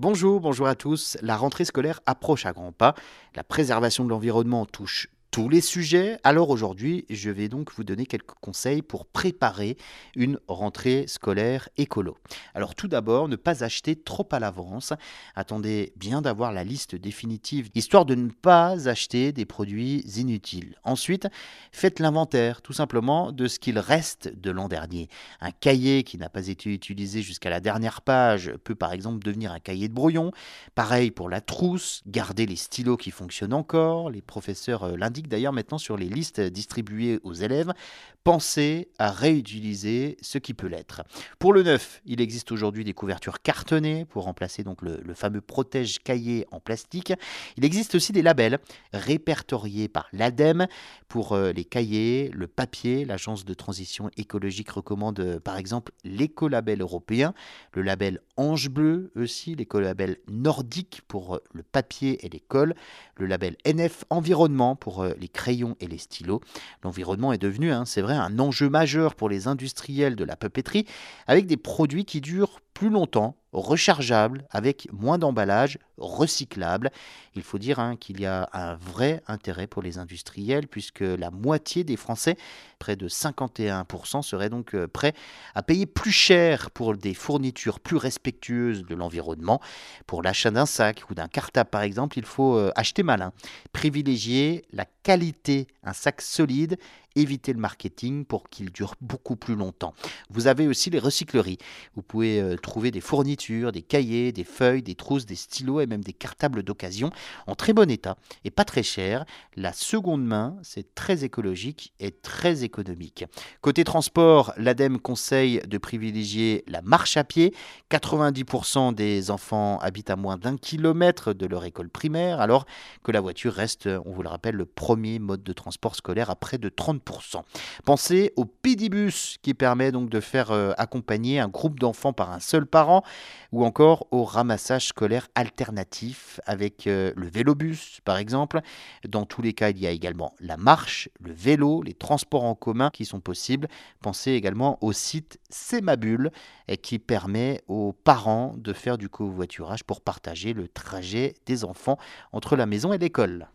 Bonjour, bonjour à tous. La rentrée scolaire approche à grands pas. La préservation de l'environnement touche tous les sujets. Alors aujourd'hui, je vais donc vous donner quelques conseils pour préparer une rentrée scolaire écolo. Alors tout d'abord, ne pas acheter trop à l'avance. Attendez bien d'avoir la liste définitive, histoire de ne pas acheter des produits inutiles. Ensuite, faites l'inventaire tout simplement de ce qu'il reste de l'an dernier. Un cahier qui n'a pas été utilisé jusqu'à la dernière page peut par exemple devenir un cahier de brouillon. Pareil pour la trousse, gardez les stylos qui fonctionnent encore. Les professeurs euh, d'ailleurs maintenant sur les listes distribuées aux élèves. Pensez à réutiliser ce qui peut l'être. Pour le neuf, il existe aujourd'hui des couvertures cartonnées pour remplacer donc le, le fameux protège cahier en plastique. Il existe aussi des labels répertoriés par l'ADEME pour euh, les cahiers, le papier. L'agence de transition écologique recommande euh, par exemple l'écolabel européen, le label Ange Bleu aussi, l'écolabel nordique pour euh, le papier et les cols, le label NF Environnement pour les crayons et les stylos. L'environnement est devenu, hein, c'est vrai, un enjeu majeur pour les industriels de la papeterie, avec des produits qui durent plus longtemps, rechargeables, avec moins d'emballage, recyclables. Il faut dire hein, qu'il y a un vrai intérêt pour les industriels, puisque la moitié des Français, près de 51%, seraient donc euh, prêts à payer plus cher pour des fournitures plus respectueuses de l'environnement. Pour l'achat d'un sac ou d'un cartable, par exemple, il faut euh, acheter malin, privilégier la qualité, un sac solide, éviter le marketing pour qu'il dure beaucoup plus longtemps. Vous avez aussi les recycleries. Vous pouvez euh, trouver des fournitures, des cahiers, des feuilles, des trousses, des stylos et même des cartables d'occasion en très bon état et pas très cher. La seconde main, c'est très écologique et très économique. Côté transport, l'ADEME conseille de privilégier la marche à pied. 90% des enfants habitent à moins d'un kilomètre de leur école primaire, alors que la voiture reste, on vous le rappelle, le premier mode de transport scolaire à près de 30%. Pensez au pédibus qui permet donc de faire euh, accompagner un groupe d'enfants par un seul parent, ou encore au ramassage scolaire alternatif avec euh, le vélobus par exemple. Dans tous les cas, il y a également la marche, le vélo, les transports en commun qui sont possibles. Pensez également au site Semabule qui permet aux parents de faire du covoiturage pour partager le trajet des enfants entre la maison et l'école.